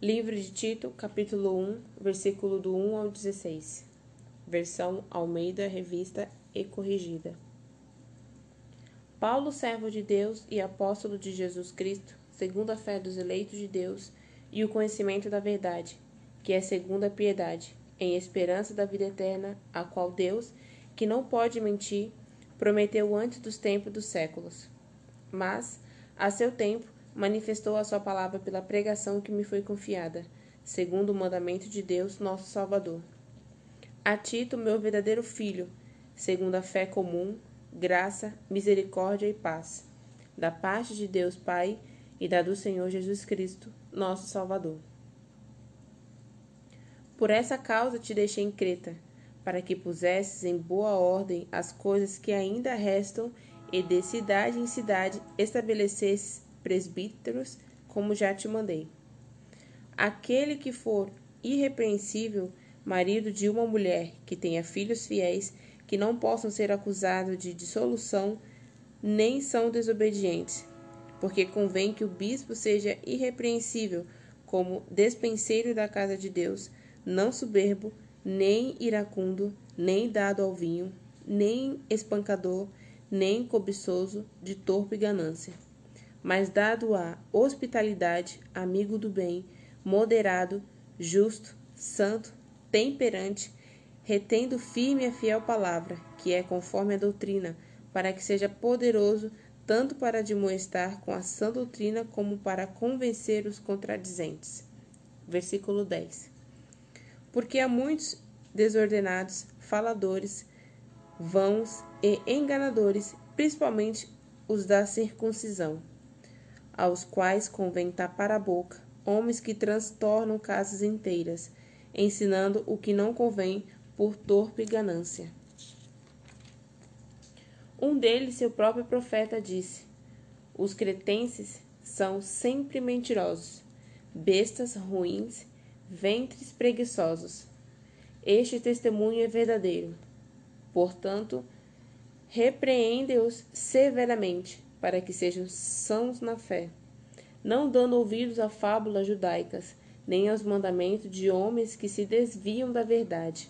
Livro de Tito, capítulo 1, versículo do 1 ao 16. Versão Almeida, revista e corrigida. Paulo, servo de Deus e apóstolo de Jesus Cristo, segundo a fé dos eleitos de Deus e o conhecimento da verdade, que é segundo a piedade, em esperança da vida eterna, a qual Deus, que não pode mentir, prometeu antes dos tempos dos séculos. Mas, a seu tempo, manifestou a sua palavra pela pregação que me foi confiada, segundo o mandamento de Deus, nosso Salvador. A Tito, meu verdadeiro filho, segundo a fé comum, graça, misericórdia e paz, da parte de Deus Pai e da do Senhor Jesus Cristo, nosso Salvador. Por essa causa te deixei em Creta, para que pusesses em boa ordem as coisas que ainda restam e de cidade em cidade estabelecesses presbíteros, como já te mandei. Aquele que for irrepreensível, marido de uma mulher que tenha filhos fiéis, que não possam ser acusados de dissolução, nem são desobedientes, porque convém que o bispo seja irrepreensível, como despenseiro da casa de Deus, não soberbo, nem iracundo, nem dado ao vinho, nem espancador, nem cobiçoso de torpe ganância mas dado a hospitalidade, amigo do bem, moderado, justo, santo, temperante, retendo firme a fiel palavra, que é conforme a doutrina, para que seja poderoso tanto para admoestar com a sã doutrina como para convencer os contradizentes. Versículo 10. Porque há muitos desordenados, faladores, vãos e enganadores, principalmente os da circuncisão aos quais convém tapar a boca, homens que transtornam casas inteiras, ensinando o que não convém por torpe ganância. Um deles, seu próprio profeta, disse: Os cretenses são sempre mentirosos, bestas ruins, ventres preguiçosos. Este testemunho é verdadeiro. Portanto, repreende-os severamente para que sejam sãos na fé, não dando ouvidos a fábulas judaicas, nem aos mandamentos de homens que se desviam da verdade.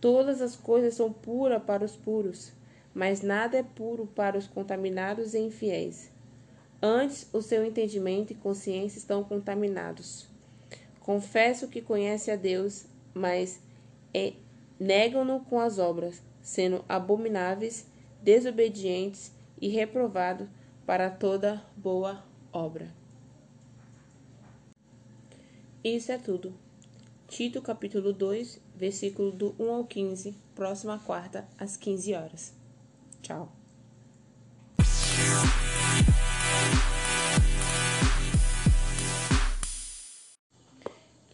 Todas as coisas são puras para os puros, mas nada é puro para os contaminados e infiéis. Antes, o seu entendimento e consciência estão contaminados. Confesso que conhece a Deus, mas é, negam-no com as obras, sendo abomináveis, desobedientes e reprovado para toda boa obra. Isso é tudo. Tito capítulo 2, versículo do 1 ao 15, próxima quarta, às 15 horas. Tchau.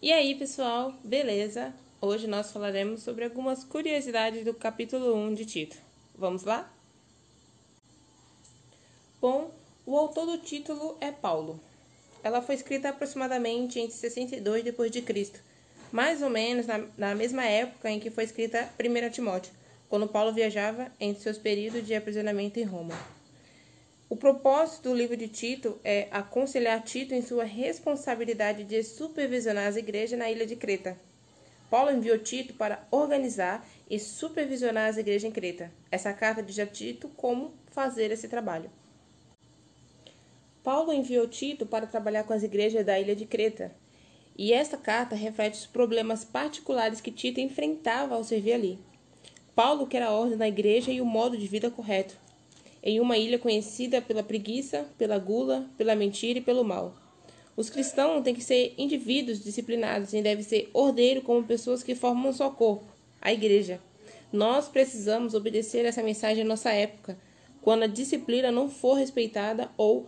E aí, pessoal, beleza? Hoje nós falaremos sobre algumas curiosidades do capítulo 1 de Tito. Vamos lá? Bom, o autor do título é Paulo. Ela foi escrita aproximadamente entre 62 d.C., mais ou menos na, na mesma época em que foi escrita 1 Timóteo, quando Paulo viajava entre seus períodos de aprisionamento em Roma. O propósito do livro de Tito é aconselhar Tito em sua responsabilidade de supervisionar as igrejas na ilha de Creta. Paulo enviou Tito para organizar e supervisionar as igrejas em Creta. Essa carta diz a Tito como fazer esse trabalho. Paulo enviou Tito para trabalhar com as igrejas da ilha de Creta, e esta carta reflete os problemas particulares que Tito enfrentava ao servir ali. Paulo quer a ordem na igreja e o modo de vida correto, em uma ilha conhecida pela preguiça, pela gula, pela mentira e pelo mal. Os cristãos têm que ser indivíduos disciplinados e devem ser ordeiros como pessoas que formam um só corpo, a igreja. Nós precisamos obedecer essa mensagem em nossa época, quando a disciplina não for respeitada ou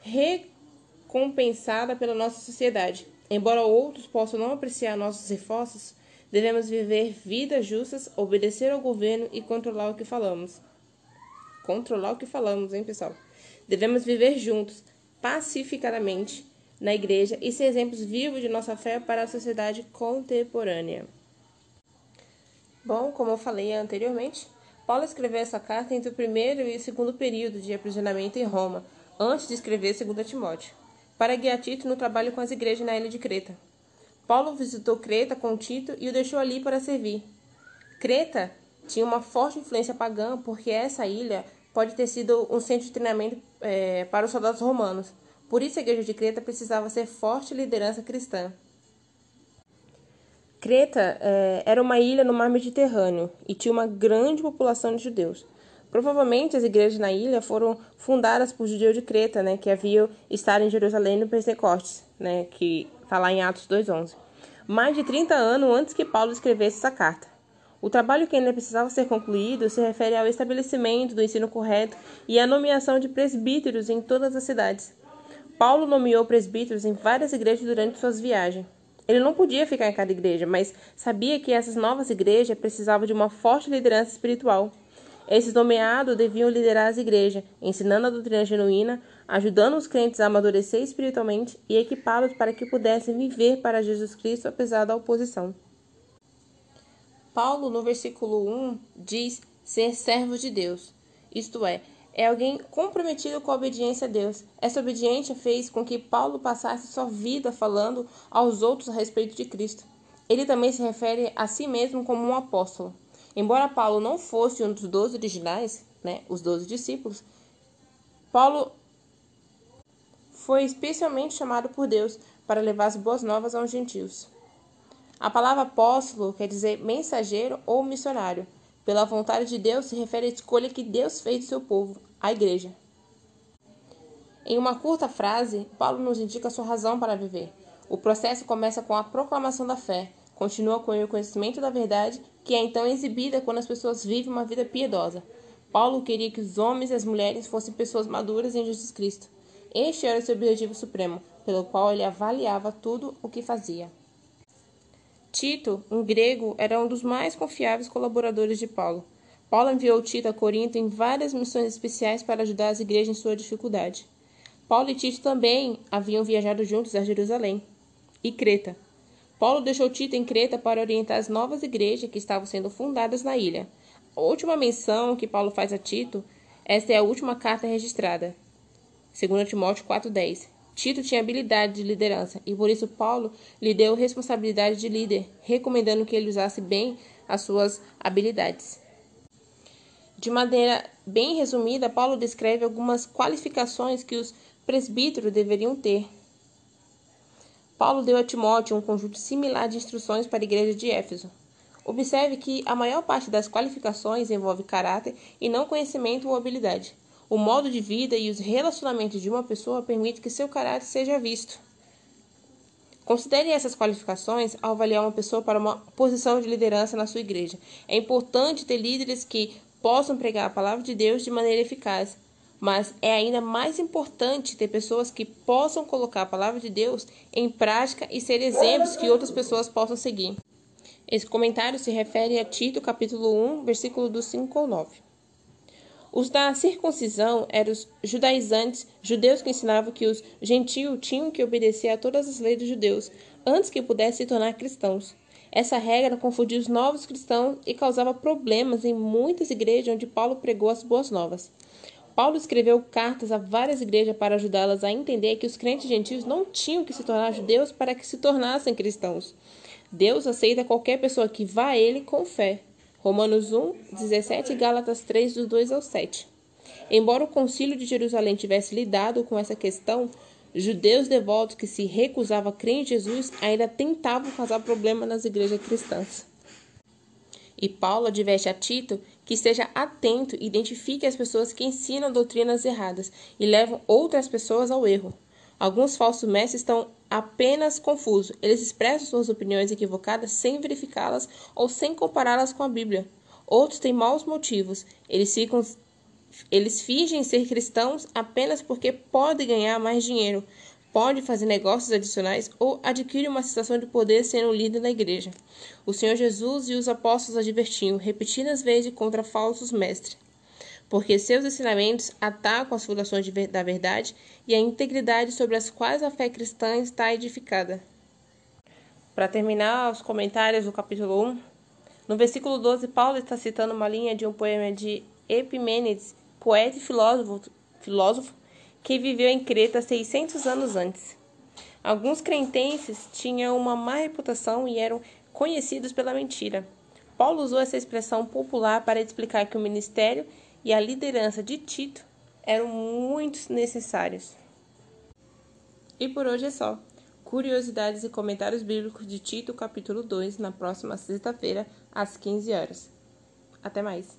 recompensada pela nossa sociedade. Embora outros possam não apreciar nossos esforços, devemos viver vidas justas, obedecer ao governo e controlar o que falamos. Controlar o que falamos, hein, pessoal? Devemos viver juntos, pacificadamente, na igreja e ser exemplos vivos de nossa fé para a sociedade contemporânea. Bom, como eu falei anteriormente, Paulo escreveu essa carta entre o primeiro e o segundo período de aprisionamento em Roma, antes de escrever 2 Timóteo, para guiar Tito no trabalho com as igrejas na ilha de Creta. Paulo visitou Creta com Tito e o deixou ali para servir. Creta tinha uma forte influência pagã, porque essa ilha pode ter sido um centro de treinamento é, para os soldados romanos. Por isso, a igreja de Creta precisava ser forte liderança cristã. Creta é, era uma ilha no mar Mediterrâneo e tinha uma grande população de judeus. Provavelmente as igrejas na ilha foram fundadas por judeus de Creta, né, que haviam estado em Jerusalém no Pentecostes, né, que está lá em Atos 2:11. Mais de 30 anos antes que Paulo escrevesse essa carta. O trabalho que ainda precisava ser concluído se refere ao estabelecimento do ensino correto e à nomeação de presbíteros em todas as cidades. Paulo nomeou presbíteros em várias igrejas durante suas viagens. Ele não podia ficar em cada igreja, mas sabia que essas novas igrejas precisavam de uma forte liderança espiritual. Esses nomeados deviam liderar as igrejas, ensinando a doutrina genuína, ajudando os crentes a amadurecer espiritualmente e equipá-los para que pudessem viver para Jesus Cristo apesar da oposição. Paulo, no versículo 1, diz ser servo de Deus, isto é, é alguém comprometido com a obediência a Deus. Essa obediência fez com que Paulo passasse sua vida falando aos outros a respeito de Cristo. Ele também se refere a si mesmo como um apóstolo. Embora Paulo não fosse um dos doze originais, né, os doze discípulos, Paulo foi especialmente chamado por Deus para levar as boas novas aos gentios. A palavra apóstolo quer dizer mensageiro ou missionário. Pela vontade de Deus se refere à escolha que Deus fez do seu povo, a igreja. Em uma curta frase, Paulo nos indica sua razão para viver. O processo começa com a proclamação da fé, continua com o conhecimento da verdade, que é então exibida quando as pessoas vivem uma vida piedosa. Paulo queria que os homens e as mulheres fossem pessoas maduras em Jesus Cristo. Este era o seu objetivo supremo, pelo qual ele avaliava tudo o que fazia. Tito, um grego, era um dos mais confiáveis colaboradores de Paulo. Paulo enviou Tito a Corinto em várias missões especiais para ajudar as igrejas em sua dificuldade. Paulo e Tito também haviam viajado juntos a Jerusalém e Creta. Paulo deixou Tito em Creta para orientar as novas igrejas que estavam sendo fundadas na ilha. A última menção que Paulo faz a Tito, esta é a última carta registrada. 2 Timóteo 4,10. Tito tinha habilidade de liderança e por isso Paulo lhe deu responsabilidade de líder, recomendando que ele usasse bem as suas habilidades. De maneira bem resumida, Paulo descreve algumas qualificações que os presbíteros deveriam ter. Paulo deu a Timóteo um conjunto similar de instruções para a igreja de Éfeso. Observe que a maior parte das qualificações envolve caráter e não conhecimento ou habilidade. O modo de vida e os relacionamentos de uma pessoa permitem que seu caráter seja visto. Considere essas qualificações ao avaliar uma pessoa para uma posição de liderança na sua igreja. É importante ter líderes que possam pregar a palavra de Deus de maneira eficaz, mas é ainda mais importante ter pessoas que possam colocar a palavra de Deus em prática e ser exemplos que outras pessoas possam seguir. Esse comentário se refere a Tito, capítulo 1, versículo do 5 ao 9. Os da circuncisão eram os judaizantes, judeus que ensinavam que os gentios tinham que obedecer a todas as leis dos judeus antes que pudessem se tornar cristãos. Essa regra confundia os novos cristãos e causava problemas em muitas igrejas onde Paulo pregou as boas novas. Paulo escreveu cartas a várias igrejas para ajudá-las a entender que os crentes gentios não tinham que se tornar judeus para que se tornassem cristãos. Deus aceita qualquer pessoa que vá a ele com fé. Romanos 1, 17 e Gálatas 3, do 2 ao 7. Embora o concílio de Jerusalém tivesse lidado com essa questão, judeus devotos que se recusavam a crer em Jesus ainda tentavam causar problema nas igrejas cristãs. E Paulo adverte a Tito que esteja atento e identifique as pessoas que ensinam doutrinas erradas e levam outras pessoas ao erro. Alguns falsos mestres estão apenas confusos. Eles expressam suas opiniões equivocadas sem verificá-las ou sem compará-las com a Bíblia. Outros têm maus motivos. Eles ficam eles fingem ser cristãos apenas porque podem ganhar mais dinheiro, podem fazer negócios adicionais ou adquirem uma sensação de poder sendo líder da igreja. O Senhor Jesus e os apóstolos advertiam repetidas vezes contra falsos mestres porque seus ensinamentos atacam as fundações da verdade e a integridade sobre as quais a fé cristã está edificada. Para terminar os comentários do capítulo 1, no versículo 12, Paulo está citando uma linha de um poema de Epimênides, poeta e filósofo, filósofo que viveu em Creta 600 anos antes. Alguns cretenses tinham uma má reputação e eram conhecidos pela mentira. Paulo usou essa expressão popular para explicar que o ministério e a liderança de Tito eram muito necessários. E por hoje é só. Curiosidades e comentários bíblicos de Tito, capítulo 2, na próxima sexta-feira, às 15 horas. Até mais!